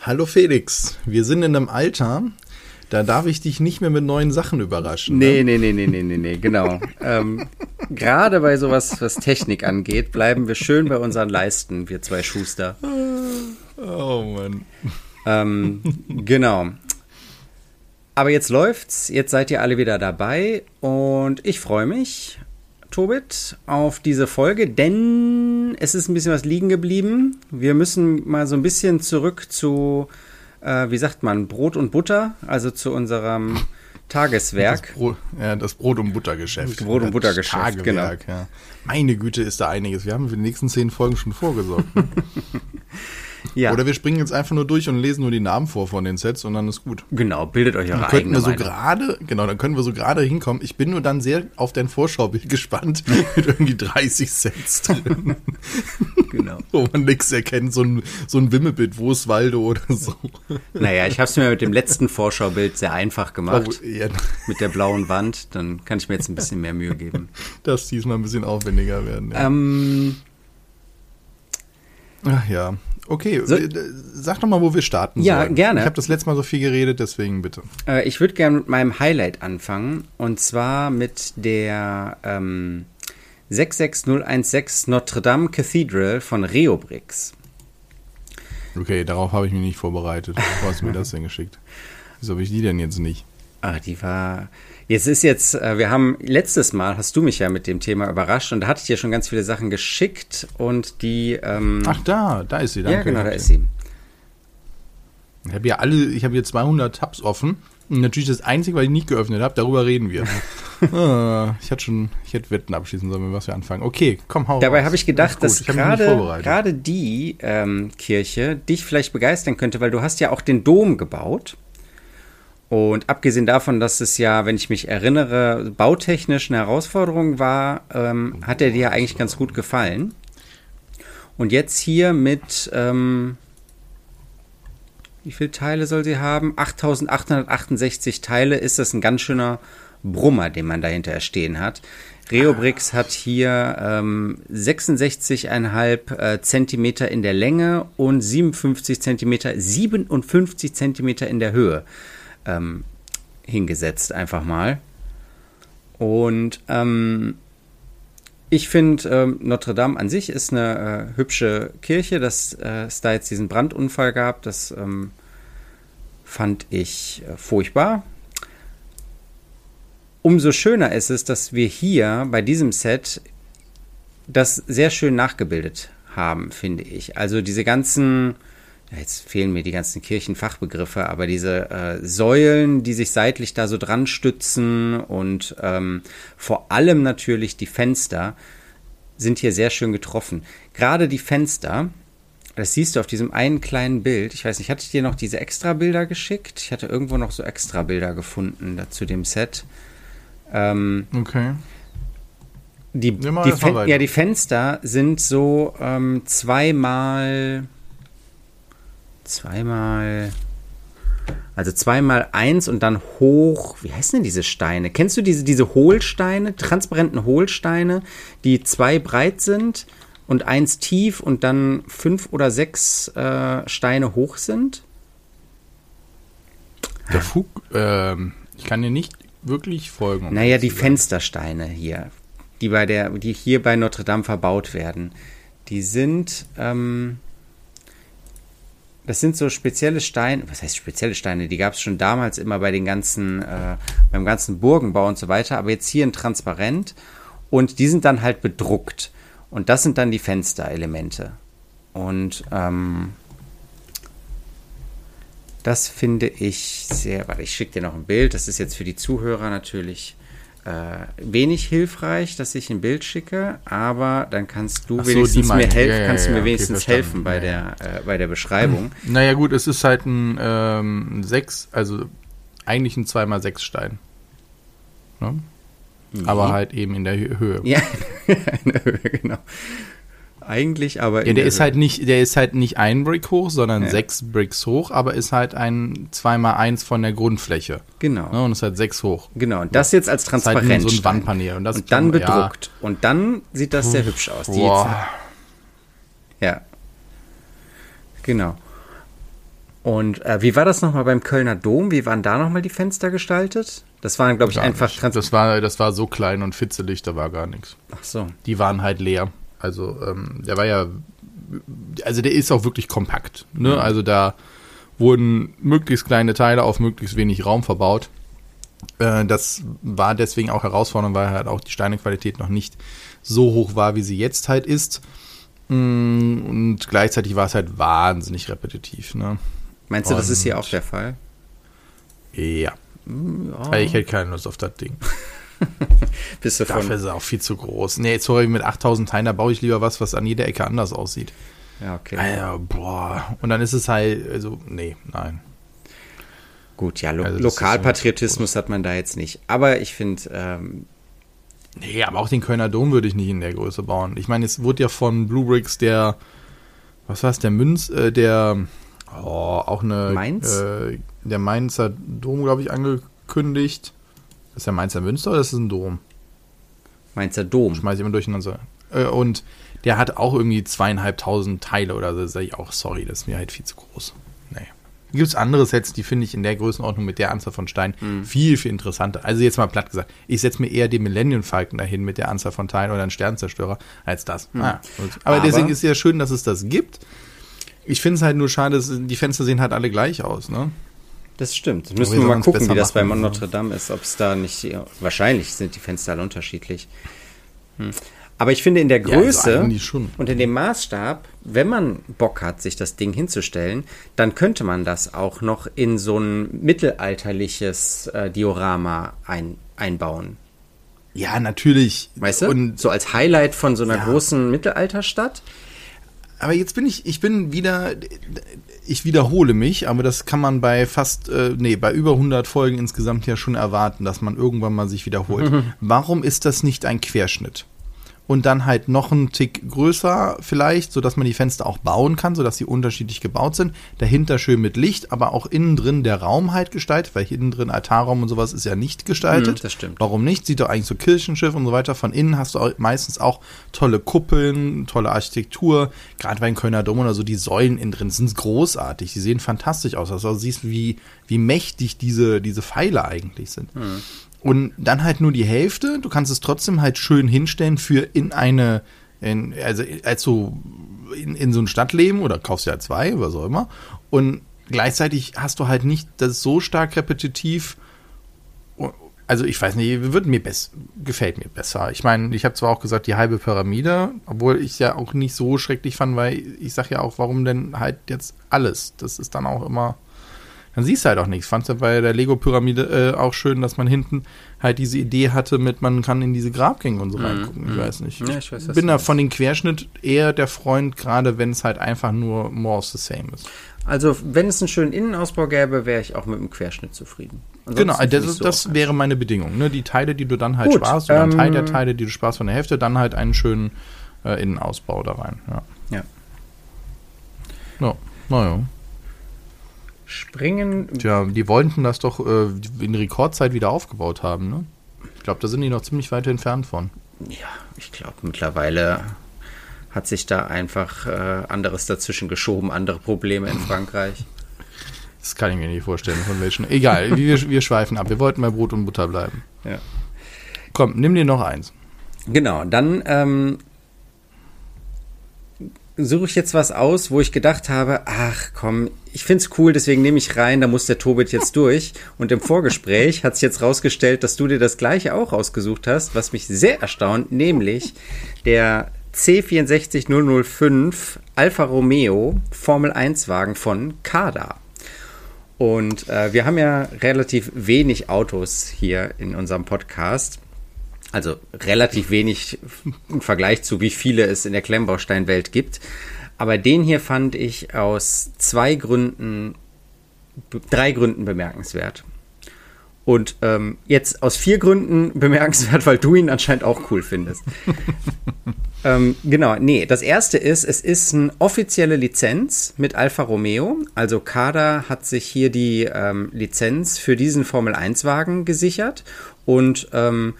Hallo Felix, wir sind in einem Alter, da darf ich dich nicht mehr mit neuen Sachen überraschen. Nee, ne? nee, nee, nee, nee, nee, genau. ähm, Gerade bei sowas, was Technik angeht, bleiben wir schön bei unseren Leisten, wir zwei Schuster. Oh Mann. Ähm, genau. Aber jetzt läuft's, jetzt seid ihr alle wieder dabei und ich freue mich, Tobit, auf diese Folge, denn es ist ein bisschen was liegen geblieben. Wir müssen mal so ein bisschen zurück zu, äh, wie sagt man, Brot und Butter, also zu unserem Tageswerk. Das Brot, ja, das Brot- und Buttergeschäft. Das Brot- und Buttergeschäft, Tagewerk, genau. Ja. Meine Güte, ist da einiges. Wir haben für die nächsten zehn Folgen schon vorgesorgt. ne? Ja, Oder wir springen jetzt einfach nur durch und lesen nur die Namen vor von den Sets und dann ist gut. genau, bildet euch eure Dann könnten wir so gerade, genau, dann können wir so gerade hinkommen. Ich bin nur dann sehr auf dein Vorschaubild gespannt mit irgendwie 30 Sets drin, Genau. wo man nichts erkennt, so ein, so ein Wimmelbild, wo ist Waldo oder so. Naja, ich habe es mir mit dem letzten Vorschaubild sehr einfach gemacht. Oh, ja, Mit der blauen Wand, dann kann ich mir jetzt ein bisschen mehr Mühe geben. das diesmal ein bisschen aufwendiger werden. Ja. Ähm, Ach ja. Okay, So- äh, sag doch mal, wo wir starten Ja, sollen. gerne. Ich habe das letzte Mal so viel geredet, deswegen bitte. Äh, ich würde gerne mit meinem Highlight anfangen. Und zwar mit der ähm, 66016 Notre Dame Cathedral von Reobrix. Okay, darauf habe ich mich nicht vorbereitet. Wo hast du mir das denn geschickt? Wieso habe ich die denn jetzt nicht? Ah, die war. Jetzt ist jetzt, äh, wir haben letztes Mal hast du mich ja mit dem Thema überrascht und da hatte ich dir schon ganz viele Sachen geschickt und die. Ähm, Ach da, da ist sie. Danke. ja, genau, da ist sie. Ich habe ja alle, ich habe hier 200 Tabs offen. Und natürlich das Einzige, was ich nicht geöffnet habe, darüber reden wir. Ah, ich hatte schon, ich hätte Wetten abschließen sollen, mit was wir anfangen. Okay, komm, hau Dabei habe ich gedacht, dass gerade gerade die ähm, Kirche dich vielleicht begeistern könnte, weil du hast ja auch den Dom gebaut. Und abgesehen davon, dass es ja, wenn ich mich erinnere, bautechnisch eine Herausforderung war, ähm, hat er dir ja eigentlich ganz gut gefallen. Und jetzt hier mit, ähm, wie viele Teile soll sie haben? 8868 Teile ist das ein ganz schöner Brummer, den man dahinter stehen hat. Reobrix hat hier ähm, 66,5 äh, Zentimeter in der Länge und 57 Zentimeter, 57 Zentimeter in der Höhe ähm, hingesetzt, einfach mal. Und ähm, ich finde, ähm, Notre Dame an sich ist eine äh, hübsche Kirche, dass äh, es da jetzt diesen Brandunfall gab. Das ähm, fand ich äh, furchtbar. Umso schöner ist es, dass wir hier bei diesem Set das sehr schön nachgebildet haben, finde ich. Also diese ganzen, ja, jetzt fehlen mir die ganzen Kirchenfachbegriffe, aber diese äh, Säulen, die sich seitlich da so dran stützen und ähm, vor allem natürlich die Fenster sind hier sehr schön getroffen. Gerade die Fenster, das siehst du auf diesem einen kleinen Bild. Ich weiß nicht, hatte ich dir noch diese Extra-Bilder geschickt? Ich hatte irgendwo noch so Extra-Bilder gefunden zu dem Set. Ähm, Okay. die, die, ja, die Fenster sind so ähm, zweimal, zweimal, also zweimal eins und dann hoch. Wie heißen denn diese Steine? Kennst du diese, diese Hohlsteine, transparenten Hohlsteine, die zwei breit sind und eins tief und dann fünf oder sechs äh, Steine hoch sind? Der Fug, ähm, ich kann dir nicht wirklich folgen. um Naja, die. Fenstersteine hier, die bei der, die hier bei Notre Dame verbaut werden, die sind, ähm, das sind so spezielle Steine, was heißt spezielle Steine? Die gab es schon damals immer bei den ganzen, äh, beim ganzen Burgenbau und so weiter, aber jetzt hier in transparent und die sind dann halt bedruckt und das sind dann die Fensterelemente und ähm, das finde ich sehr, warte, ich schicke dir noch ein Bild. Das ist jetzt für die Zuhörer natürlich äh, wenig hilfreich, dass ich ein Bild schicke, aber dann kannst du so, wenigstens mir helfen, Ja, ja, kannst du ja, mir okay, wenigstens verstanden. helfen bei Ja, der, äh, bei der Beschreibung. Naja, gut, es ist halt ein ähm, 6, also eigentlich ein 2x6 Stein. Ne? Aber halt eben in der Hö- Höhe. Ja, in der Höhe, genau. Eigentlich, aber Ja, der ist halt nicht, der ist halt nicht ein Brick hoch, sondern Ja. sechs Bricks hoch, aber ist halt ein 2x1 von der Grundfläche. Genau. Ne? Und ist halt sechs hoch. Genau, und das jetzt als ist halt so ein Wandpanel. Und, das und dann ja, bedruckt. Und dann sieht das sehr hübsch aus. Ja. Genau. Und äh, wie war das nochmal beim Kölner Dom? Wie waren da nochmal die Fenster gestaltet? Das waren, glaube ich, Gar einfach nicht. Das war, das war so klein und fitzelig, da war gar nichts. Ach so. Die waren halt leer. Also, ähm, der war ja, also der ist auch wirklich kompakt. Ne? Also da wurden möglichst kleine Teile auf möglichst wenig Raum verbaut. Äh, das war deswegen auch herausfordernd, weil halt auch die Steinequalität noch nicht so hoch war, wie sie jetzt halt ist. Mm, Und gleichzeitig war es halt wahnsinnig repetitiv. Ne? Meinst du, das ist hier Und- auch der Fall? Ja. Ja. Weil ich hätte keine Lust auf das Ding. Bist du Dafür von. ist es auch viel zu groß. Nee, sorry, mit 8000 Teilen, da baue ich lieber was, was an jeder Ecke anders aussieht. Ja, okay. Alter, boah. Und dann ist es halt, also, nee, nein. Gut, ja, Lo Also Lokalpatriotismus hat man da jetzt nicht. Aber ich finde, ähm, Nee, aber auch den Kölner Dom würde ich nicht in der Größe bauen. Ich meine, es wurde ja von Blue Bricks der, was war's, der Münz, äh, der, oh, auch eine, Mainz? Äh, der Mainzer Dom, glaube ich, angekündigt. Ist der Mainzer Münster oder ist das ein Dom? Mainzer Dom. Schmeiß ich immer durcheinander. Äh, und der hat auch irgendwie zweieinhalbtausend Teile oder so. Da sage ich auch, sorry, das ist mir halt viel zu groß. Nee. Gibt es andere Sets, die finde ich in der Größenordnung mit der Anzahl von Steinen Mhm. viel, viel interessanter. Also jetzt mal platt gesagt, ich setze mir eher den Millennium Falcon dahin mit der Anzahl von Teilen oder einen Sternzerstörer als das. Ah, gut. Aber, Mhm. Aber- deswegen ist es ja schön, dass es das gibt. Ich finde es halt nur schade, dass die Fenster sehen halt alle gleich aus, ne? Das stimmt. Müssen wir mal gucken, wie das bei. Notre Dame ist. Ob es da nicht. Ja, wahrscheinlich sind die Fenster alle unterschiedlich. Hm. Aber ich finde in der Ja, also Größe eigentlich schon. und in dem Maßstab, wenn man Bock hat, sich das Ding hinzustellen, dann könnte man das auch noch in so ein mittelalterliches äh, Diorama ein, einbauen. Ja, natürlich. Weißt du? Und so als Highlight von so einer Ja. großen Mittelalterstadt. Aber jetzt bin ich, ich bin wieder, ich wiederhole mich, aber das kann man bei fast, äh, nee, bei über 100 Folgen insgesamt ja schon erwarten, dass man irgendwann mal sich wiederholt. Warum ist das nicht ein Querschnitt? Und dann halt noch einen Tick größer vielleicht, sodass man die Fenster auch bauen kann, sodass sie unterschiedlich gebaut sind. Dahinter schön mit Licht, aber auch innen drin der Raum halt gestaltet, weil innen drin Altarraum und sowas ist ja nicht gestaltet. Hm, das stimmt. Warum nicht? Sieht doch eigentlich so Kirchenschiff und so weiter. Von innen hast du meistens auch tolle Kuppeln, tolle Architektur. Gerade bei den Kölner Dom oder so, die Säulen innen drin sind großartig. Die sehen fantastisch aus. Also du siehst, wie, wie mächtig diese, diese Pfeile eigentlich sind. Und dann halt nur die Hälfte. Du kannst es trotzdem halt schön hinstellen für in eine, in, also als so in, in so ein Stadtleben oder kaufst ja zwei, was auch immer. Und gleichzeitig hast du halt nicht das so stark repetitiv. Also ich weiß nicht, wird mir best, gefällt mir besser. Ich meine, ich habe zwar auch gesagt, die halbe Pyramide, obwohl ich ja auch nicht so schrecklich fand, weil ich sage ja auch, warum denn halt jetzt alles? Das ist dann auch immer, dann siehst du halt auch nichts. Fandst du bei der Lego-Pyramide äh, auch schön, dass man hinten halt diese Idee hatte mit, man kann in diese Grabgänge und so reingucken. Ich weiß nicht. Ja, ich weiß, bin da von den Querschnitt eher der Freund, gerade wenn es halt einfach nur more of the same ist. Also, wenn es einen schönen Innenausbau gäbe, wäre ich auch mit dem Querschnitt zufrieden. Ansonsten Genau, finde das, ist, so das wäre meine Bedingung. Ne? Die Teile, die du dann halt Gut, sparst, oder ein Teil der ähm, Teile, die du sparst von der Hälfte, dann halt einen schönen äh, Innenausbau da rein. Ja. Ja. Ja, naja. Springen. Tja, die wollten das doch äh, in Rekordzeit wieder aufgebaut haben, ne? Ich glaube, da sind die noch ziemlich weit entfernt von. Ja, ich glaube, mittlerweile hat sich da einfach äh, anderes dazwischen geschoben, andere Probleme in Frankreich. Das kann ich mir nicht vorstellen, von welchen. Egal, wir, wir schweifen ab. Wir wollten bei Brot und Butter bleiben. Ja. Komm, nimm dir noch eins. Genau, dann ähm, suche ich jetzt was aus, wo ich gedacht habe, ach komm, ich find's cool, deswegen nehme ich rein, da muss der Tobit jetzt durch. Und im Vorgespräch hat sich jetzt rausgestellt, dass du dir das gleiche auch ausgesucht hast, was mich sehr erstaunt, nämlich der C64005 Alfa Romeo Formel 1 Wagen von Kada. Und äh, wir haben ja relativ wenig Autos hier in unserem Podcast. Also relativ wenig im Vergleich zu wie viele es in der Klemmbausteinwelt gibt. Aber den hier fand ich aus zwei Gründen, drei Gründen bemerkenswert. Und ähm, jetzt aus vier Gründen bemerkenswert, weil du ihn anscheinend auch cool findest. ähm, genau, nee, das erste ist, es ist eine offizielle Lizenz mit Alfa Romeo. Also Kada hat sich hier die ähm, Lizenz für diesen Formel 1-Wagen gesichert und ähm,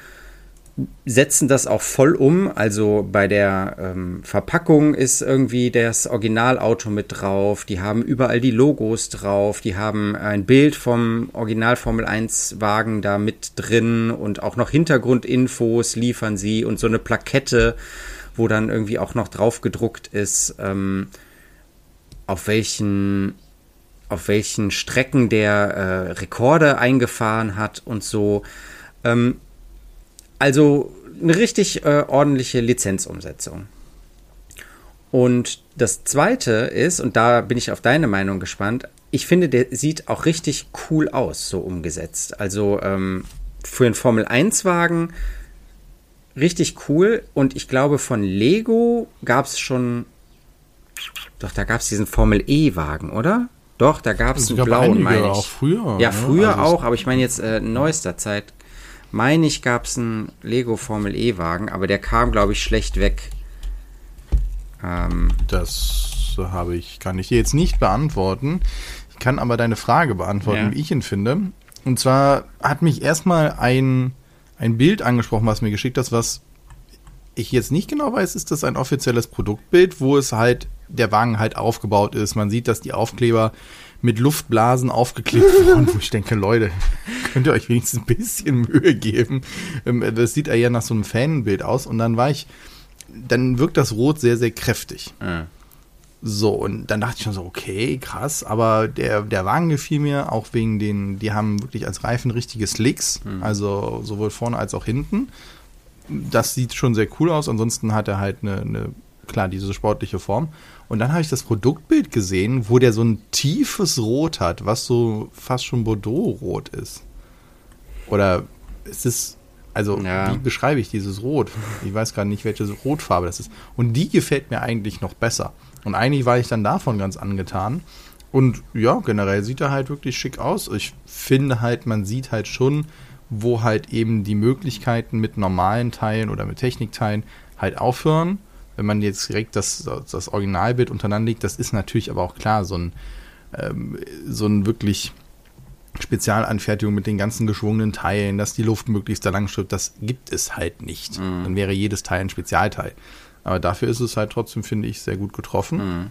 setzen das auch voll um. Also bei der ähm, Verpackung ist irgendwie das Originalauto mit drauf. Die haben überall die Logos drauf. Die haben ein Bild vom Original Formel 1 Wagen da mit drin und auch noch Hintergrundinfos liefern sie und so eine Plakette, wo dann irgendwie auch noch drauf gedruckt ist, ähm, auf welchen auf welchen Strecken der äh, Rekorde eingefahren hat und so. Ähm, also eine richtig äh, ordentliche Lizenzumsetzung. Und das zweite ist, und da bin ich auf deine Meinung gespannt, ich finde, der sieht auch richtig cool aus, so umgesetzt. Also ähm, für einen Formel 1-Wagen richtig cool. Und ich glaube, von Lego gab es schon. Doch, da gab es diesen Formel E-Wagen, oder? Doch, da gab es einen blauen, meine ich. auch früher. Ja, früher also auch, aber ich meine jetzt äh, neuester Zeit meine ich, gab es einen Lego Formel E-Wagen, aber der kam, glaube ich, schlecht weg. Ähm, das habe ich, kann ich dir jetzt nicht beantworten. Ich kann aber deine Frage beantworten, ja. wie ich ihn finde. Und zwar hat mich erstmal ein, ein Bild angesprochen, was mir geschickt hast, was ich jetzt nicht genau weiß, ist das ein offizielles Produktbild, wo es halt, der Wagen halt aufgebaut ist. Man sieht, dass die Aufkleber mit Luftblasen aufgeklebt worden, wo ich denke, Leute, könnt ihr euch wenigstens ein bisschen Mühe geben. Ähm, das sieht ja nach so einem Fanbild aus. Und dann war ich, dann wirkt das Rot sehr, sehr kräftig. Mhm. So, und dann dachte ich schon so, okay, krass, aber der, der Wagen gefiel mir auch wegen den, die haben wirklich als Reifen richtige Slicks, mhm. also sowohl vorne als auch hinten. Das sieht schon sehr cool aus, ansonsten hat er halt eine, eine klar, diese sportliche Form. Und dann habe ich das Produktbild gesehen, wo der so ein tiefes Rot hat, was so fast schon Bordeaux-Rot ist. Oder ist es, also ja. wie beschreibe ich dieses Rot? Ich weiß gerade nicht, welche Rotfarbe das ist. Und die gefällt mir eigentlich noch besser. Und eigentlich war ich dann davon ganz angetan. Und ja, generell sieht er halt wirklich schick aus. Ich finde halt, man sieht halt schon, wo halt eben die Möglichkeiten mit normalen Teilen oder mit Technikteilen halt aufhören wenn man jetzt direkt das, das Originalbild untereinander legt, das ist natürlich aber auch klar, so ein, ähm, so ein wirklich Spezialanfertigung mit den ganzen geschwungenen Teilen, dass die Luft möglichst da lang stirbt, das gibt es halt nicht. Mhm. Dann wäre jedes Teil ein Spezialteil. Aber dafür ist es halt trotzdem, finde ich, sehr gut getroffen. Mhm.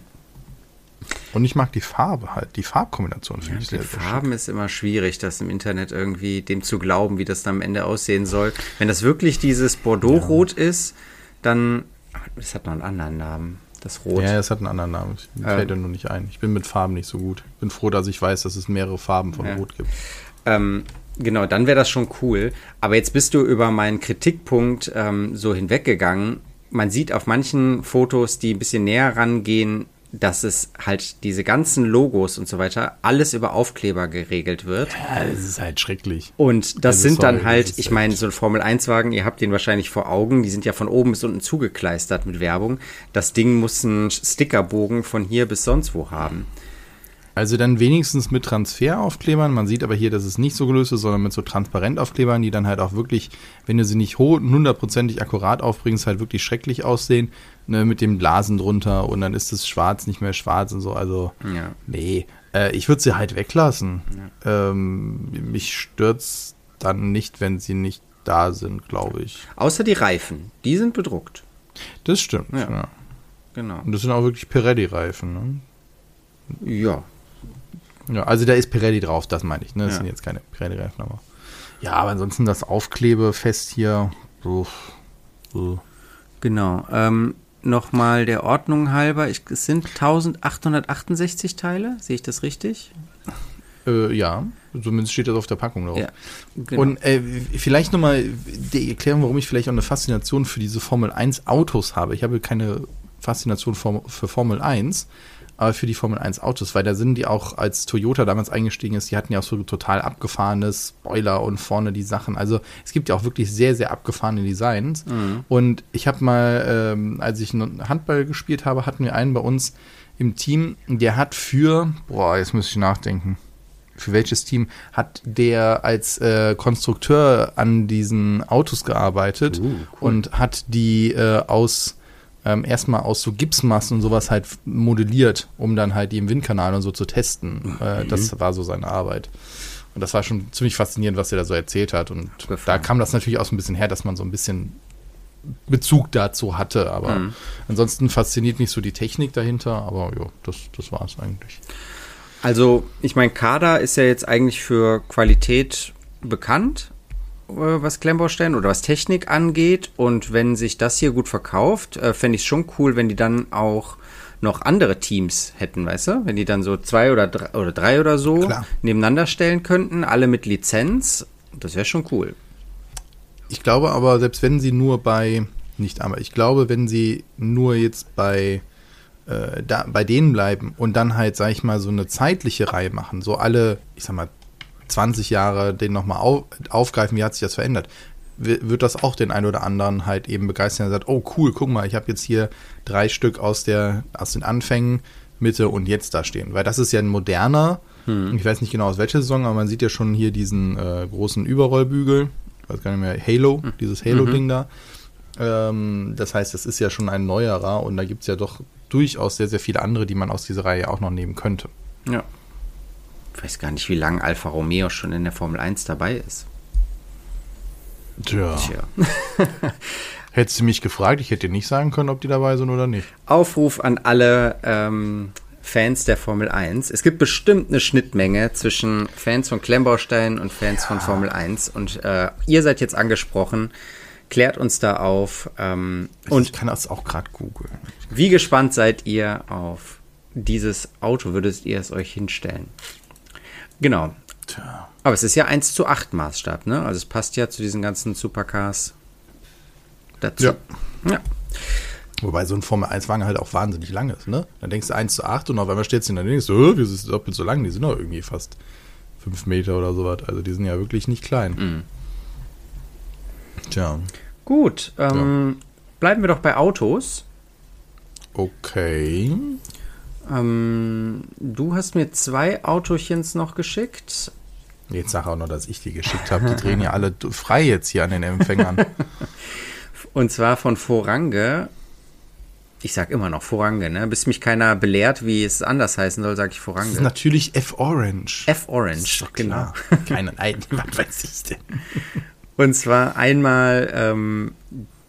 Und ich mag die Farbe halt, die Farbkombination finde ja, ich sehr, sehr Farben ist immer schwierig, das im Internet irgendwie dem zu glauben, wie das dann am Ende aussehen soll. Wenn das wirklich dieses Bordeaux-Rot ja. ist, dann das hat noch einen anderen Namen. Das Rot. Ja, es hat einen anderen Namen. Mir ähm, fällt ja nur nicht ein. Ich bin mit Farben nicht so gut. Bin froh, dass ich weiß, dass es mehrere Farben von ja. Rot gibt. Ähm, genau, dann wäre das schon cool. Aber jetzt bist du über meinen Kritikpunkt ähm, so hinweggegangen. Man sieht auf manchen Fotos, die ein bisschen näher rangehen, dass es halt diese ganzen Logos und so weiter alles über Aufkleber geregelt wird. Ja, das ist halt schrecklich. Und das also sind sorry, dann halt, ich meine, so ein Formel-1-Wagen, ihr habt den wahrscheinlich vor Augen, die sind ja von oben bis unten zugekleistert mit Werbung. Das Ding muss einen Stickerbogen von hier bis sonst wo haben. Also dann wenigstens mit Transferaufklebern. Man sieht aber hier, dass es nicht so gelöst ist, sondern mit so Transparentaufklebern, die dann halt auch wirklich, wenn du sie nicht hundertprozentig akkurat aufbringst, halt wirklich schrecklich aussehen. Ne, mit den Blasen drunter und dann ist es schwarz nicht mehr schwarz und so. Also, ja. nee. Äh, ich würde sie halt weglassen. Ja. Ähm, mich stört's dann nicht, wenn sie nicht da sind, glaube ich. Außer die Reifen. Die sind bedruckt. Das stimmt, ja. ja. Genau. Und das sind auch wirklich Pirelli-Reifen, ne? Ja, ja, also da ist Pirelli drauf, das meine ich. Ne? Das ja. sind jetzt keine Pirelli-Reifen, aber. Ja, aber ansonsten das Aufklebefest hier. So, so. Genau. Ähm, Nochmal der Ordnung halber, ich, es sind 1868 Teile, sehe ich das richtig? Äh, ja, zumindest steht das auf der Packung drauf. Ja, genau. Und äh, vielleicht nochmal die Erklärung, warum ich vielleicht auch eine Faszination für diese Formel 1 Autos habe. Ich habe keine Faszination für, für Formel 1, aber für die Formel 1 Autos, weil da sind die auch, als Toyota damals eingestiegen ist, die hatten ja auch so total abgefahrene Spoiler und vorne die Sachen. Also es gibt ja auch wirklich sehr, sehr abgefahrene Designs. Mhm. Und ich habe mal, ähm, als ich Handball gespielt habe, hatten wir einen bei uns im Team, der hat für, boah, jetzt muss ich nachdenken. Für welches Team hat der als äh, Konstrukteur an diesen Autos gearbeitet uh, cool. und hat die äh, aus ähm, erstmal aus so Gipsmassen und sowas halt modelliert, um dann halt die im Windkanal und so zu testen. Äh, das war so seine Arbeit. Und das war schon ziemlich faszinierend, was er da so erzählt hat. Und Gefallen. da kam das natürlich auch so ein bisschen her, dass man so ein bisschen Bezug dazu hatte. Aber Mhm. ansonsten fasziniert mich so die Technik dahinter. Aber ja, das, das war es eigentlich. Also, ich meine, Kada ist ja jetzt eigentlich für Qualität bekannt, was Klemmbaustellen oder was Technik angeht. Und wenn sich das hier gut verkauft, äh, fände ich es schon cool, wenn die dann auch noch andere Teams hätten, weißt du? Wenn die dann so zwei oder drei oder, drei oder so Klar. nebeneinander stellen könnten, alle mit Lizenz. Das wäre schon cool. Ich glaube aber, selbst wenn sie nur bei, nicht aber, ich glaube, wenn sie nur jetzt bei, äh, da, bei denen bleiben und dann halt, sag ich mal, so eine zeitliche Reihe machen, so alle, ich sag mal, 20 Jahre den nochmal auf, aufgreifen, wie hat sich das verändert, wi- wird das auch den einen oder anderen halt eben begeistern, der sagt, oh cool, guck mal, ich habe jetzt hier drei Stück aus, der, aus den Anfängen, Mitte und jetzt da stehen. Weil das ist ja ein moderner, ich weiß nicht genau aus welcher Saison, aber man sieht ja schon hier diesen äh, großen Überrollbügel, ich weiß gar nicht mehr, Halo, dieses Halo-Ding da. Ähm, das heißt, das ist ja schon ein neuerer und da gibt es ja doch durchaus sehr, sehr viele andere, die man aus dieser Reihe auch noch nehmen könnte. Ja. Ich weiß gar nicht, wie lange Alfa Romeo schon in der Formel 1 dabei ist. Tja. Tja. Hättest du mich gefragt, ich hätte dir nicht sagen können, ob die dabei sind oder nicht. Aufruf an alle ähm, Fans der Formel 1. Es gibt bestimmt eine Schnittmenge zwischen Fans von Klemmbaustein und Fans von Formel 1. Und äh, ihr seid jetzt angesprochen. Klärt uns da auf. Ähm, Und und ich kann das auch gerade googeln. wie gespannt seid ihr auf dieses Auto? Würdet ihr es euch hinstellen? Genau. Tja. Aber es ist ja 1 zu 8 Maßstab, ne? Also es passt ja zu diesen ganzen Supercars dazu. Ja. ja. Wobei so ein Formel-1-Wagen halt auch wahnsinnig lang ist, ne? Dann denkst du 1 zu 8 und auf einmal steht du in der Nähe so, "Hä, wieso ist das doppelt so lang? Die sind doch irgendwie fast 5 Meter oder sowas. Also die sind ja wirklich nicht klein. Mhm. Tja, Gut, ähm, bleiben wir doch bei Autos. okay. Ähm, du hast mir zwei Autochens noch geschickt. Jetzt sag auch noch, dass ich die geschickt habe. Die drehen ja alle frei jetzt hier an den Empfängern. Und zwar von Forange. Ich sag immer noch Forange, ne? Bis mich keiner belehrt, wie es anders heißen soll, sage ich Das ist natürlich F-Orange. F-Orange, genau. Keine, nein, was weiß ich denn? Und zwar einmal ähm,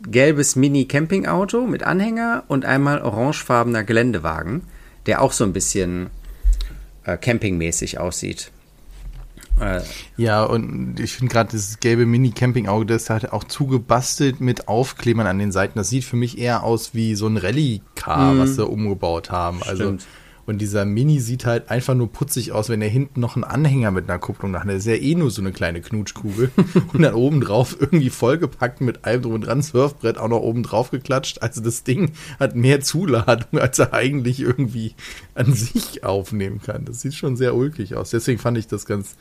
gelbes Mini-Campingauto mit Anhänger und einmal orangefarbener Geländewagen, der auch so ein bisschen äh, campingmäßig aussieht. Äh, Ja, und ich finde gerade dieses gelbe Mini-Camping-Auto, das ist halt auch zugebastelt mit Aufklebern an den Seiten. Das sieht für mich eher aus wie so ein Rallye-Car, was sie umgebaut haben. Also, Stimmt. Und dieser Mini sieht halt einfach nur putzig aus, wenn er hinten noch einen Anhänger mit einer Kupplung hat. Das ist ja eh nur so eine kleine Knutschkugel. und dann oben drauf irgendwie vollgepackt mit allem drum und dran, Surfbrett auch noch oben drauf geklatscht. Also das Ding hat mehr Zuladung, als er eigentlich irgendwie an sich aufnehmen kann. Das sieht schon sehr ulkig aus. Deswegen fand ich das ganz,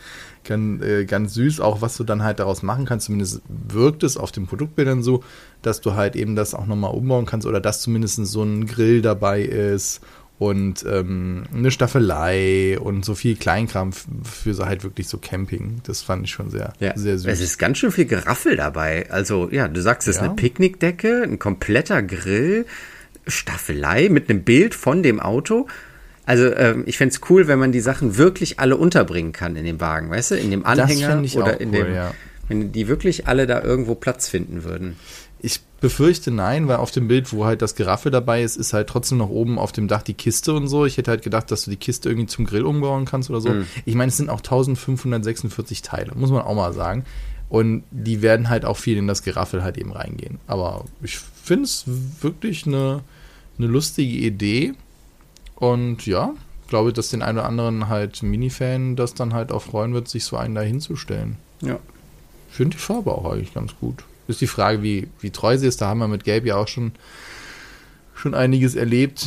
ganz, äh, ganz süß, auch was du dann halt daraus machen kannst. Zumindest wirkt es auf den Produktbildern so, dass du halt eben das auch nochmal umbauen kannst oder dass zumindest so ein Grill dabei ist und ähm, eine Staffelei und so viel Kleinkram für so halt wirklich so Camping. Das fand ich schon sehr, ja. sehr süß. Es ist ganz schön viel Geraffel dabei. Also, ja, du sagst, es ist Ja. eine Picknickdecke, ein kompletter Grill, Staffelei mit einem Bild von dem Auto. Also, ähm, ich fände es cool, wenn man die Sachen wirklich alle unterbringen kann in dem Wagen, weißt du? In dem Anhänger oder auch in cool, dem. ja. Wenn die wirklich alle da irgendwo Platz finden würden. Ich befürchte nein, weil auf dem Bild, wo halt das Geraffel dabei ist, ist halt trotzdem noch oben auf dem Dach die Kiste und so. Ich hätte halt gedacht, dass du die Kiste irgendwie zum Grill umbauen kannst oder so. Mhm. Ich meine, es sind auch 1546 Teile, muss man auch mal sagen. Und die werden halt auch viel in das Geraffel halt eben reingehen. Aber ich finde es wirklich eine, eine lustige Idee. Und ja, glaube, dass den einen oder anderen halt Minifan das dann halt auch freuen wird, sich so einen da hinzustellen. Ja. Ich finde die Farbe auch eigentlich ganz gut. Ist die Frage, wie, wie treu sie ist. Da haben wir mit Gelb ja auch schon, schon einiges erlebt.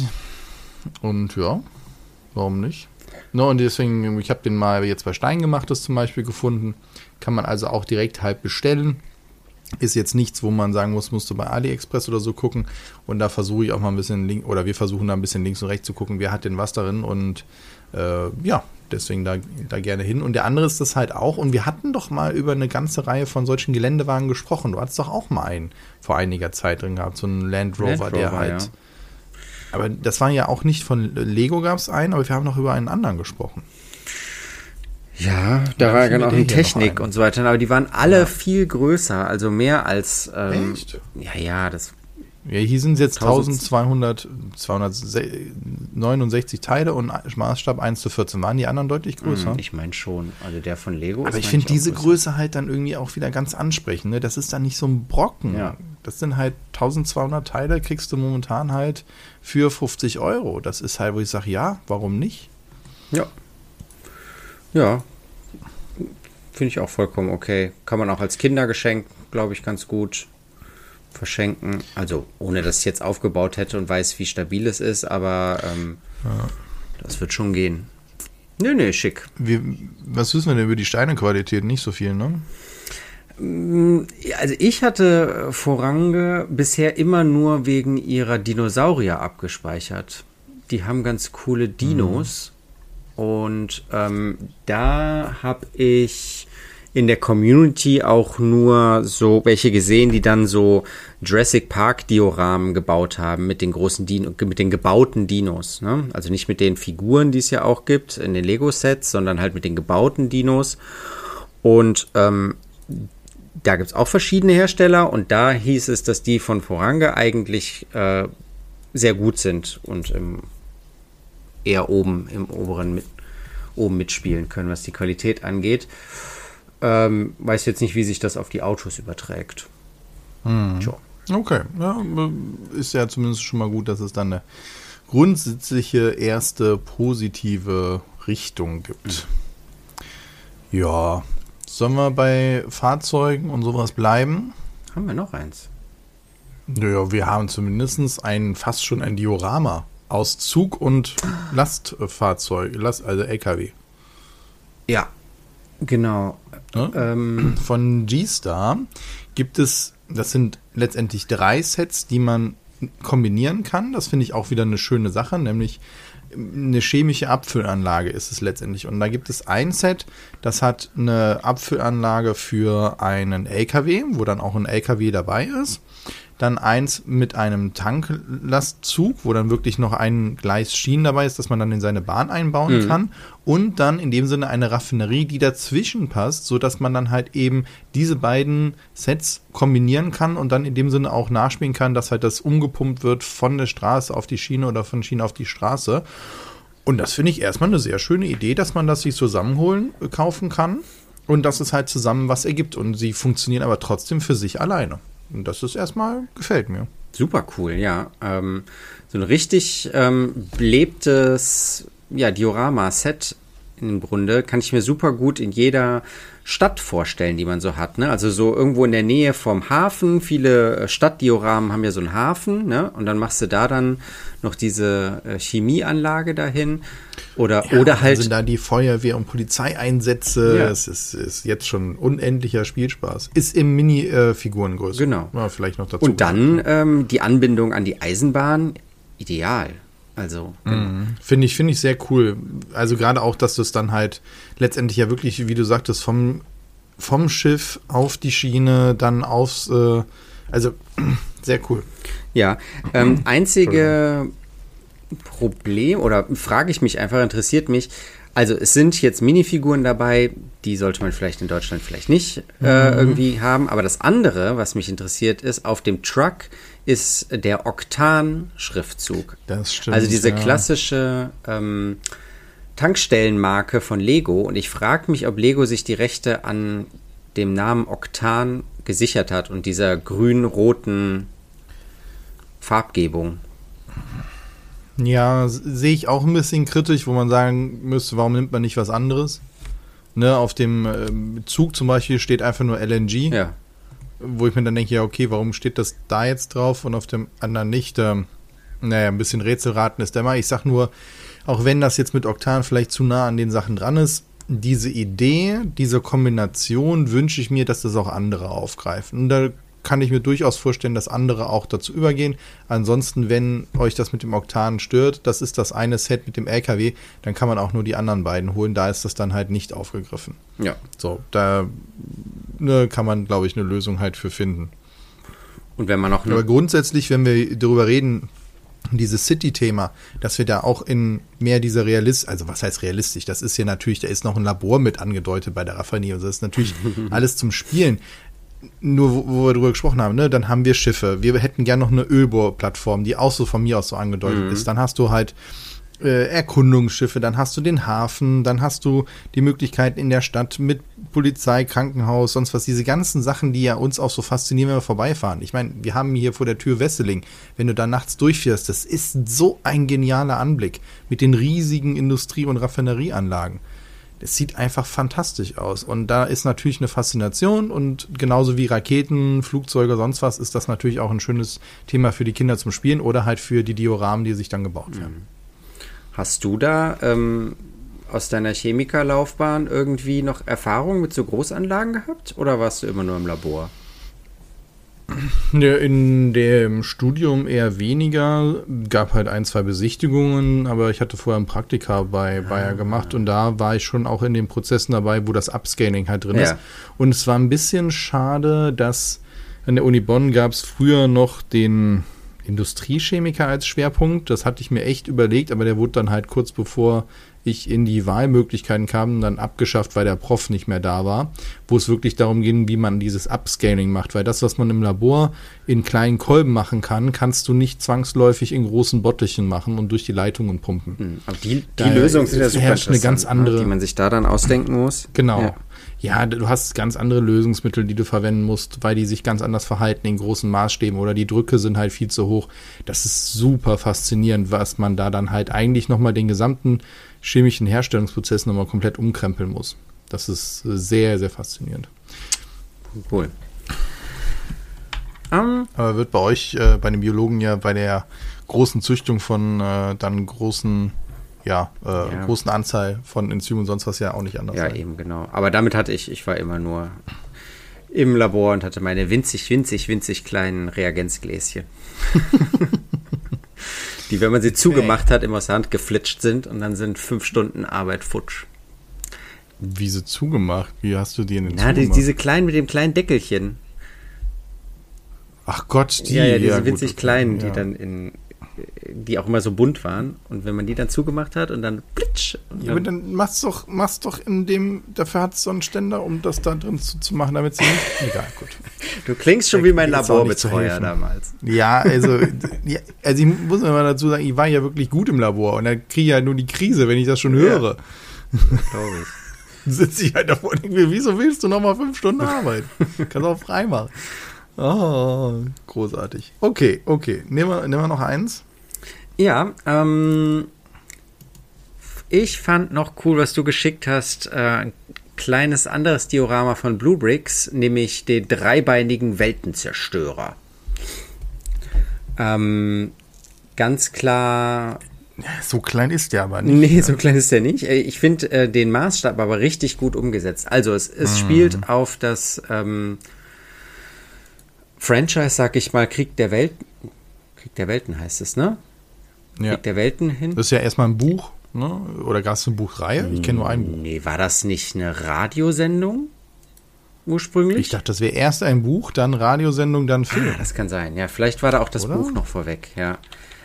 Und ja, warum nicht? No, und deswegen, ich habe den mal jetzt bei Stein gemacht, das zum Beispiel gefunden. Kann man also auch direkt halt bestellen. Ist jetzt nichts, wo man sagen muss, musst du bei AliExpress oder so gucken. Und da versuche ich auch mal ein bisschen link, oder wir versuchen da ein bisschen links und rechts zu gucken, wer hat denn was darin. Und äh, ja, deswegen da, da gerne hin. Und der andere ist das halt auch. Und wir hatten doch mal über eine ganze Reihe von solchen Geländewagen gesprochen. Du hattest doch auch mal einen vor einiger Zeit drin gehabt, so einen Land Rover, Land der Rover, halt. ja. Aber das war ja auch nicht von Lego gab es einen, aber wir haben noch über einen anderen gesprochen. Ja, da war genau die Technik und so weiter, aber die waren alle ja. viel größer, also mehr als. Ähm, Echt? Ja, ja, das. Ja, hier sind es jetzt 1200, 269 Teile und Maßstab 1 zu 14. Waren die anderen deutlich größer? Hm, ich meine schon. Also der von Lego Aber ich finde diese größer. Größe halt dann irgendwie auch wieder ganz ansprechend. Ne? Das ist dann nicht so ein Brocken. Ja. Das sind halt 1200 Teile, kriegst du momentan halt für 50 Euro. Das ist halt, wo ich sage, ja, warum nicht? Ja. Ja. Finde ich auch vollkommen okay. Kann man auch als Kindergeschenk, glaube ich, ganz gut verschenken. Also ohne dass ich jetzt aufgebaut hätte und weiß, wie stabil es ist, aber ähm, ja. das wird schon gehen. Nee, nee, schick. Wie, was wissen wir denn über die Steinequalität? Nicht so viel, ne? Mm, also ich hatte Forange bisher immer nur wegen ihrer Dinosaurier abgespeichert. Die haben ganz coole Dinos. Mhm. Und ähm, da habe ich in der Community auch nur so welche gesehen, die dann so Jurassic Park Dioramen gebaut haben mit den großen Dino, mit den gebauten Dinos. Ne? Also nicht mit den Figuren, die es ja auch gibt in den Lego Sets, sondern halt mit den gebauten Dinos. Und ähm, da gibt es auch verschiedene Hersteller und da hieß es, dass die von Forange eigentlich äh, sehr gut sind und im eher oben im oberen mit, oben mitspielen können, was die Qualität angeht. Ähm, weiß jetzt nicht, wie sich das auf die Autos überträgt. Hm. Okay, ja, ist ja zumindest schon mal gut, dass es dann eine grundsätzliche erste positive Richtung gibt. Mhm. Ja, sollen wir bei Fahrzeugen und sowas bleiben? Haben wir noch eins? Naja, wir haben zumindest ein, fast schon ein Diorama aus Zug und Lastfahrzeug, Last, also LKW. Ja, genau. Ne? Ähm, Von G-Star gibt es, das sind letztendlich drei Sets, die man kombinieren kann. Das finde ich auch wieder eine schöne Sache, nämlich eine chemische Abfüllanlage ist es letztendlich. Und da gibt es ein Set, das hat eine Abfüllanlage für einen LKW, wo dann auch ein LKW dabei ist dann eins mit einem Tanklastzug, wo dann wirklich noch ein Gleis Schienen dabei ist, dass man dann in seine Bahn einbauen mhm. kann. Und dann in dem Sinne eine Raffinerie, die dazwischen passt, sodass man dann halt eben diese beiden Sets kombinieren kann und dann in dem Sinne auch nachspielen kann, dass halt das umgepumpt wird von der Straße auf die Schiene oder von Schiene auf die Straße. Und das finde ich erstmal eine sehr schöne Idee, dass man das sich zusammenholen, äh, kaufen kann und dass es halt zusammen was ergibt. Und sie funktionieren aber trotzdem für sich alleine. Und das ist erstmal, gefällt mir. Super cool, ja. Ähm, so ein richtig ähm, belebtes ja, Diorama-Set im Grunde kann ich mir super gut in jeder Stadt vorstellen, die man so hat. Ne? Also so irgendwo in der Nähe vom Hafen. Viele äh, Stadtdioramen haben ja so einen Hafen. Ne? Und dann machst du da dann noch diese äh, Chemieanlage dahin. Oder, ja, oder halt. sind da die Feuerwehr- und Polizeieinsätze. Ja. Es ist, ist, jetzt schon unendlicher Spielspaß. Ist im Mini-Figurengröße. Äh, genau. Ja, vielleicht noch dazu. Und dann ähm, die Anbindung an die Eisenbahn. Ideal. Also. Mhm. Finde ich, finde ich sehr cool. Also gerade auch, dass du es dann halt letztendlich ja wirklich, wie du sagtest, vom, vom Schiff auf die Schiene, dann aufs, äh, also sehr cool. Ja, ähm, einzige Problem oder frage ich mich einfach, interessiert mich, also es sind jetzt Minifiguren dabei, die sollte man vielleicht in Deutschland vielleicht nicht äh, mhm. irgendwie haben. Aber das andere, was mich interessiert, ist, auf dem Truck ist der Oktan-Schriftzug. Das stimmt. Also diese ja. klassische ähm, Tankstellenmarke von Lego. Und ich frage mich, ob Lego sich die Rechte an dem Namen Oktan gesichert hat und dieser grün-roten Farbgebung. Ja, sehe ich auch ein bisschen kritisch, wo man sagen müsste, warum nimmt man nicht was anderes? Ne, auf dem äh, Zug zum Beispiel steht einfach nur LNG. Ja. Wo ich mir dann denke, ja, okay, warum steht das da jetzt drauf und auf dem anderen nicht? Ähm, naja, ein bisschen Rätselraten ist immer. Ich sag nur, auch wenn das jetzt mit Oktan vielleicht zu nah an den Sachen dran ist, diese Idee, diese Kombination wünsche ich mir, dass das auch andere aufgreifen. Und da kann ich mir durchaus vorstellen, dass andere auch dazu übergehen. Ansonsten, wenn euch das mit dem Oktan stört, das ist das eine Set mit dem LKW, dann kann man auch nur die anderen beiden holen. Da ist das dann halt nicht aufgegriffen. Ja. So, da ne, kann man, glaube ich, eine Lösung halt für finden. Und wenn man noch. Aber grundsätzlich, wenn wir darüber reden, dieses City-Thema, dass wir da auch in mehr dieser Realist, also was heißt realistisch? Das ist ja natürlich, da ist noch ein Labor mit angedeutet bei der Raffinerie und das ist natürlich alles zum Spielen. Nur wo, wo wir drüber gesprochen haben, ne, dann haben wir Schiffe. Wir hätten gerne noch eine Ölbohrplattform, die auch so von mir aus so angedeutet mhm. ist. Dann hast du halt äh, Erkundungsschiffe, dann hast du den Hafen, dann hast du die Möglichkeit in der Stadt mit Polizei, Krankenhaus, sonst was, diese ganzen Sachen, die ja uns auch so faszinieren, wenn wir vorbeifahren. Ich meine, wir haben hier vor der Tür Wesseling, wenn du da nachts durchfährst, das ist so ein genialer Anblick mit den riesigen Industrie- und Raffinerieanlagen. Das sieht einfach fantastisch aus. Und da ist natürlich eine Faszination und genauso wie Raketen, Flugzeuge, sonst was, ist das natürlich auch ein schönes Thema für die Kinder zum Spielen oder halt für die Dioramen, die sich dann gebaut werden. Mhm. Hast du da ähm, aus deiner Chemikerlaufbahn irgendwie noch Erfahrung mit so Großanlagen gehabt oder warst du immer nur im Labor? In dem Studium eher weniger, gab halt ein, zwei Besichtigungen, aber ich hatte vorher ein Praktika bei Bayer ah. gemacht und da war ich schon auch in den Prozessen dabei, wo das Upscaling halt drin ja. ist. Und es war ein bisschen schade, dass an der Uni Bonn gab es früher noch den Industriechemiker als Schwerpunkt. Das hatte ich mir echt überlegt, aber der wurde dann halt kurz bevor ich in die Wahlmöglichkeiten kam, dann abgeschafft, weil der Prof nicht mehr da war, wo es wirklich darum ging, wie man dieses Upscaling macht, weil das, was man im Labor in kleinen Kolben machen kann, kannst du nicht zwangsläufig in großen Bottichen machen und durch die Leitungen pumpen. Hm, aber die, die Lösung sind ja super eine ganz ne, andere, die man sich da dann ausdenken muss. Genau. Ja ja, du hast ganz andere Lösungsmittel, die du verwenden musst, weil die sich ganz anders verhalten in großen Maßstäben oder die Drücke sind halt viel zu hoch. Das ist super faszinierend, was man da dann halt eigentlich nochmal den gesamten chemischen Herstellungsprozess nochmal komplett umkrempeln muss. Das ist sehr, sehr faszinierend. Cool. Um, Aber wird bei euch, äh, bei den Biologen ja bei der großen Züchtung von äh, dann großen ja, äh, ja. großen Anzahl von Enzymen und sonst was ja auch nicht anders Ja, sein. eben, genau. Aber damit hatte ich, ich war immer nur im Labor und hatte meine winzig, winzig, winzig kleinen Reagenzgläschen. die, wenn man sie zugemacht hat, immer aus der Hand geflitscht sind und dann sind fünf Stunden Arbeit futsch. Wie sie zugemacht? Wie hast du die denn Na, die, diese kleinen mit dem kleinen Deckelchen. Ach Gott, die. Ja, ja diese ja, winzig gut, kleinen, ja. die dann in, die auch immer so bunt waren. Und wenn man die dann zugemacht hat und dann plitsch. Und ja, aber dann machst doch, machst doch in dem, dafür hat es so einen Ständer, um das da drin zu, zu machen, damit sie nicht. Egal, gut. Du klingst schon da wie mein Laborbetreuer damals. Ja, also, ja, also ich muss mal dazu sagen, ich war ja wirklich gut im Labor und da kriege ich ja nur die Krise, wenn ich das schon höre. Ja, Glaube ich. Sitze ich halt davor und denke mir, wieso willst du nochmal fünf Stunden arbeiten? Kannst auch frei machen. Oh, großartig. Okay, okay. Nehmen wir, nehmen wir noch eins. Ja, ähm, ich fand noch cool, was du geschickt hast. Äh, ein kleines anderes Diorama von Blue Bricks, nämlich den dreibeinigen Weltenzerstörer. Ähm, ganz klar. So klein ist der aber nicht. Nee, so klein ist der nicht. Äh, ich finde äh, den Maßstab aber richtig gut umgesetzt. Also es, es mm. spielt auf das ähm, Franchise, sag ich mal, Krieg der Welt. Krieg der Welten heißt es, ne? Ja. Krieg der Welten hin. Das ist ja erstmal ein Buch, ne? Oder gab es eine Buchreihe? Ich kenne nur ein Buch. Nee, war das nicht eine Radiosendung? Ursprünglich? Ich dachte, das wäre erst ein Buch, dann Radiosendung, dann Film. Ah, das kann sein. Ja, vielleicht war da auch das Oder? Buch noch vorweg, ja.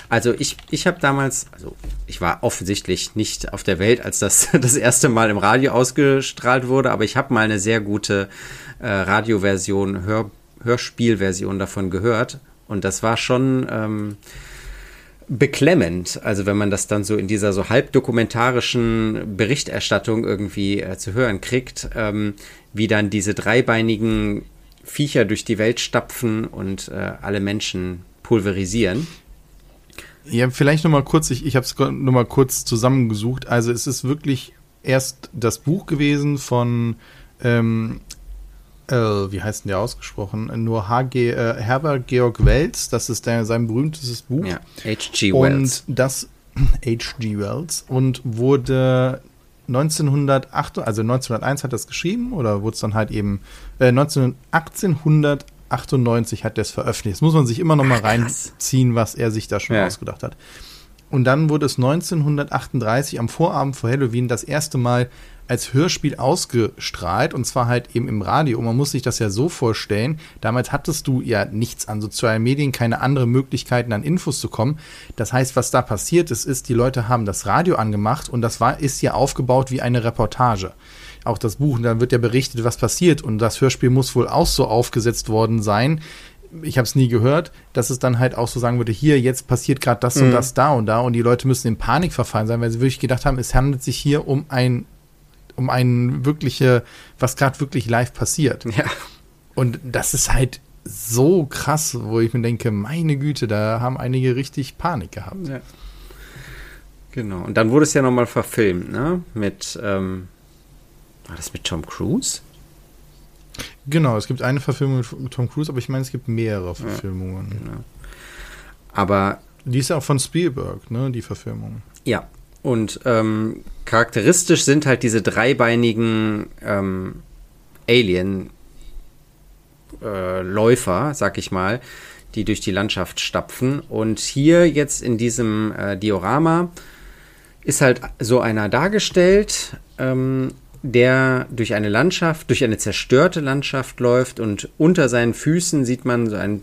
Also ich, ich habe damals, also ich war offensichtlich nicht auf der Welt, als das das erste Mal im Radio ausgestrahlt wurde, aber ich habe mal eine sehr gute äh, Radioversion, Hör, Hörspielversion davon gehört. Und das war schon ähm, beklemmend. Also wenn man das dann so in dieser so halbdokumentarischen Berichterstattung irgendwie äh, zu hören kriegt, ähm, wie dann diese dreibeinigen Viecher durch die Welt stapfen und äh, alle Menschen pulverisieren. Ja, vielleicht nochmal kurz, ich, ich habe es nochmal kurz zusammengesucht. Also es ist wirklich erst das Buch gewesen von ähm, äh, wie heißt denn der ausgesprochen? Nur HG, äh, Herbert Georg Wells, das ist der, sein berühmtestes Buch. Ja, H.G. Wells. Und das, H.G. Wells, und wurde 1908, also 1901 hat er es geschrieben, oder wurde es dann halt eben, äh, 19, 1898 hat er es veröffentlicht. Das muss man sich immer noch mal reinziehen, was er sich da schon ja. ausgedacht hat. Und dann wurde es 1938 am Vorabend vor Halloween das erste Mal als Hörspiel ausgestrahlt und zwar halt eben im Radio. Und man muss sich das ja so vorstellen, damals hattest du ja nichts an sozialen Medien, keine andere Möglichkeiten an Infos zu kommen. Das heißt, was da passiert ist, ist, die Leute haben das Radio angemacht und das war, ist ja aufgebaut wie eine Reportage. Auch das Buch, und dann wird ja berichtet, was passiert und das Hörspiel muss wohl auch so aufgesetzt worden sein, ich habe es nie gehört, dass es dann halt auch so sagen würde, hier, jetzt passiert gerade das mhm. und das da und da und die Leute müssen in Panik verfallen sein, weil sie wirklich gedacht haben, es handelt sich hier um ein um ein wirkliche, was gerade wirklich live passiert. Ja. Und das ist halt so krass, wo ich mir denke, meine Güte, da haben einige richtig Panik gehabt. Ja. Genau. Und dann wurde es ja nochmal verfilmt, ne? Mit, ähm, war das mit Tom Cruise? Genau, es gibt eine Verfilmung mit Tom Cruise, aber ich meine, es gibt mehrere Verfilmungen. Ja, genau. Aber. Die ist ja auch von Spielberg, ne, die Verfilmung. Ja, und ähm, charakteristisch sind halt diese dreibeinigen ähm, Alien-Läufer, äh, sag ich mal, die durch die Landschaft stapfen. Und hier jetzt in diesem äh, Diorama ist halt so einer dargestellt, ähm, der durch eine Landschaft, durch eine zerstörte Landschaft läuft und unter seinen Füßen sieht man so ein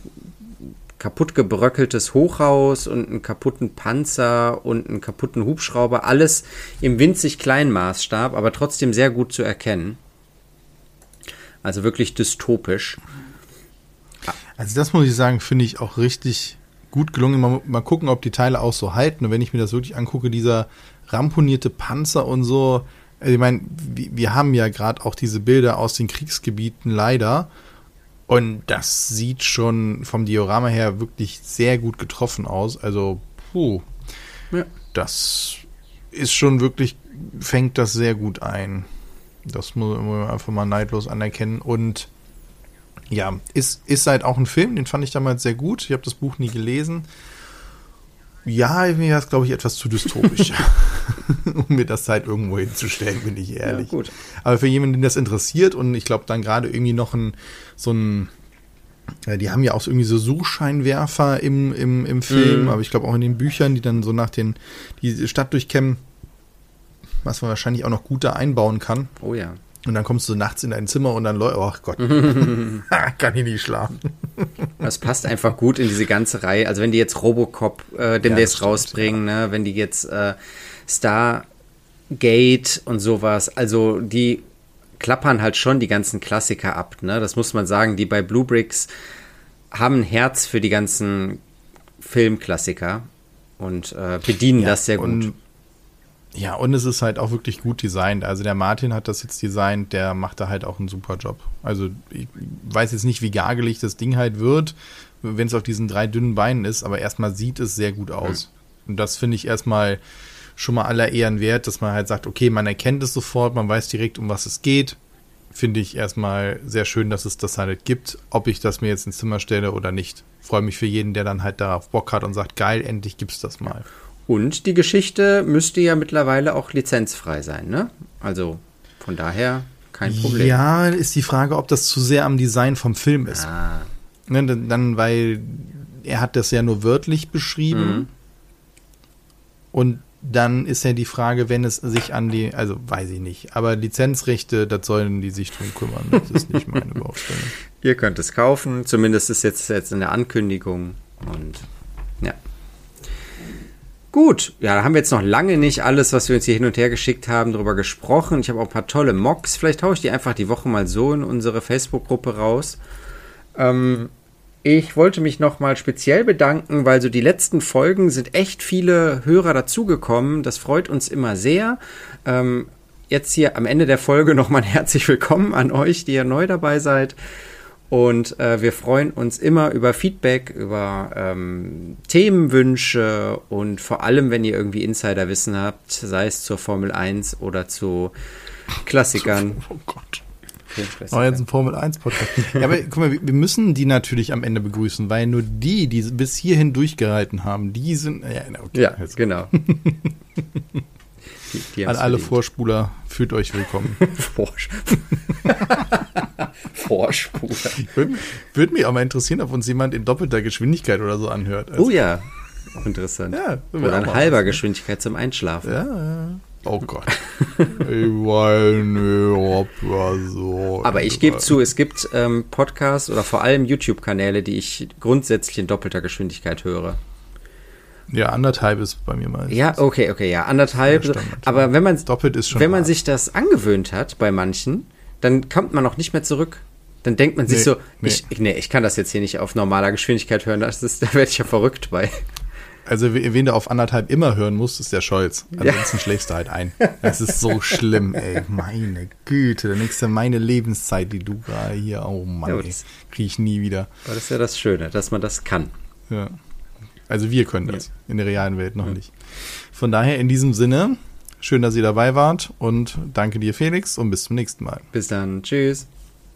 kaputt gebröckeltes Hochhaus und einen kaputten Panzer und einen kaputten Hubschrauber. Alles im winzig kleinen Maßstab, aber trotzdem sehr gut zu erkennen. Also wirklich dystopisch. Also das muss ich sagen, finde ich auch richtig gut gelungen. Mal, mal, gucken, ob die Teile auch so halten. Und wenn ich mir das wirklich angucke, dieser ramponierte Panzer und so. Also ich meine, wir haben ja gerade auch diese Bilder aus den Kriegsgebieten leider. Und das sieht schon vom Diorama her wirklich sehr gut getroffen aus. Also, puh. Ja. Das ist schon wirklich, fängt das sehr gut ein. Das muss man einfach mal neidlos anerkennen. Und ja, ist, ist halt auch ein Film, den fand ich damals sehr gut. Ich habe das Buch nie gelesen. Ja, mir ist glaube ich, etwas zu dystopisch, um mir das halt irgendwo hinzustellen, bin ich ehrlich. Ja, Aber für jemanden, den das interessiert und ich glaube dann gerade irgendwie noch ein, so ein, die haben ja auch so irgendwie so Suchscheinwerfer im, im, im Film, mhm. aber ich glaube auch in den Büchern, die dann so nach den, die Stadt durchkämmen, was man wahrscheinlich auch noch gut da einbauen kann. Oh ja. Und dann kommst du nachts in dein Zimmer und dann, oh Gott, kann ich nicht schlafen. Das passt einfach gut in diese ganze Reihe. Also wenn die jetzt Robocop äh, demnächst ja, rausbringen, ja. ne? wenn die jetzt äh, Stargate und sowas, also die klappern halt schon die ganzen Klassiker ab, ne? Das muss man sagen. Die bei Blue Bricks haben ein Herz für die ganzen Filmklassiker und äh, bedienen ja, das sehr gut. Ja, und es ist halt auch wirklich gut designt. Also der Martin hat das jetzt designt, der macht da halt auch einen super Job. Also ich weiß jetzt nicht, wie gagelig das Ding halt wird, wenn es auf diesen drei dünnen Beinen ist, aber erstmal sieht es sehr gut aus. Mhm. Und das finde ich erstmal schon mal aller Ehren wert, dass man halt sagt, okay, man erkennt es sofort, man weiß direkt, um was es geht. Finde ich erstmal sehr schön, dass es das halt gibt, ob ich das mir jetzt ins Zimmer stelle oder nicht. Freue mich für jeden, der dann halt darauf Bock hat und sagt, geil, endlich gibt's das mal. Und die Geschichte müsste ja mittlerweile auch lizenzfrei sein, ne? Also von daher kein Problem. Ja, ist die Frage, ob das zu sehr am Design vom Film ist. Ah. Ne, dann, weil er hat das ja nur wörtlich beschrieben. Mhm. Und dann ist ja die Frage, wenn es sich an die, also weiß ich nicht, aber Lizenzrechte, das sollen die sich drum kümmern. Das ist nicht meine Baustelle. Ihr könnt es kaufen, zumindest ist jetzt, jetzt in der Ankündigung und ja. Gut, ja, da haben wir jetzt noch lange nicht alles, was wir uns hier hin und her geschickt haben, darüber gesprochen. Ich habe auch ein paar tolle Mocks. Vielleicht tausche ich die einfach die Woche mal so in unsere Facebook-Gruppe raus. Ähm, ich wollte mich nochmal speziell bedanken, weil so die letzten Folgen sind echt viele Hörer dazugekommen. Das freut uns immer sehr. Ähm, jetzt hier am Ende der Folge nochmal herzlich willkommen an euch, die ihr neu dabei seid. Und äh, wir freuen uns immer über Feedback, über ähm, Themenwünsche und vor allem, wenn ihr irgendwie Insiderwissen habt, sei es zur Formel 1 oder zu Klassikern. Oh Gott. Oh, jetzt ein Formel 1 Podcast. ja, aber guck mal, wir müssen die natürlich am Ende begrüßen, weil nur die, die bis hierhin durchgehalten haben, die sind. Ja, okay, ja genau. Die, die An alle verdient. Vorspuler, fühlt euch willkommen. Vorspuler. Würde, würde mich auch mal interessieren, ob uns jemand in doppelter Geschwindigkeit oder so anhört. Also. Oh ja. Interessant. Ja, Oder in halber Geschwindigkeit zum Einschlafen. Ja, ja. Oh Gott. ich weiß nicht, ob das so. Aber ich gebe zu, es gibt ähm, Podcasts oder vor allem YouTube-Kanäle, die ich grundsätzlich in doppelter Geschwindigkeit höre. Ja, anderthalb ist bei mir mal. Ja, okay, okay, ja, anderthalb. Ja, aber wenn man, Doppelt ist schon wenn man hart. sich das angewöhnt hat bei manchen, dann kommt man auch nicht mehr zurück. Dann denkt man sich Nee, so, nee. Ich, nee, ich kann das jetzt hier nicht auf normaler Geschwindigkeit hören, das ist, da werde ich ja verrückt bei. Also we- wen du auf anderthalb immer hören musst, ist der Scholz. Ansonsten schläfst du halt ein. Das ist so schlimm, ey. Meine Güte, der nächste meine Lebenszeit, die du gerade hier. Oh Mann, Ja, ey. das- Krieg ich nie wieder. Aber das ist ja das Schöne, dass man das kann. Ja. Also wir können das. In der realen Welt noch nicht. Von daher in diesem Sinne, schön, dass ihr dabei wart und danke dir, Felix, und bis zum nächsten Mal. Bis dann, tschüss.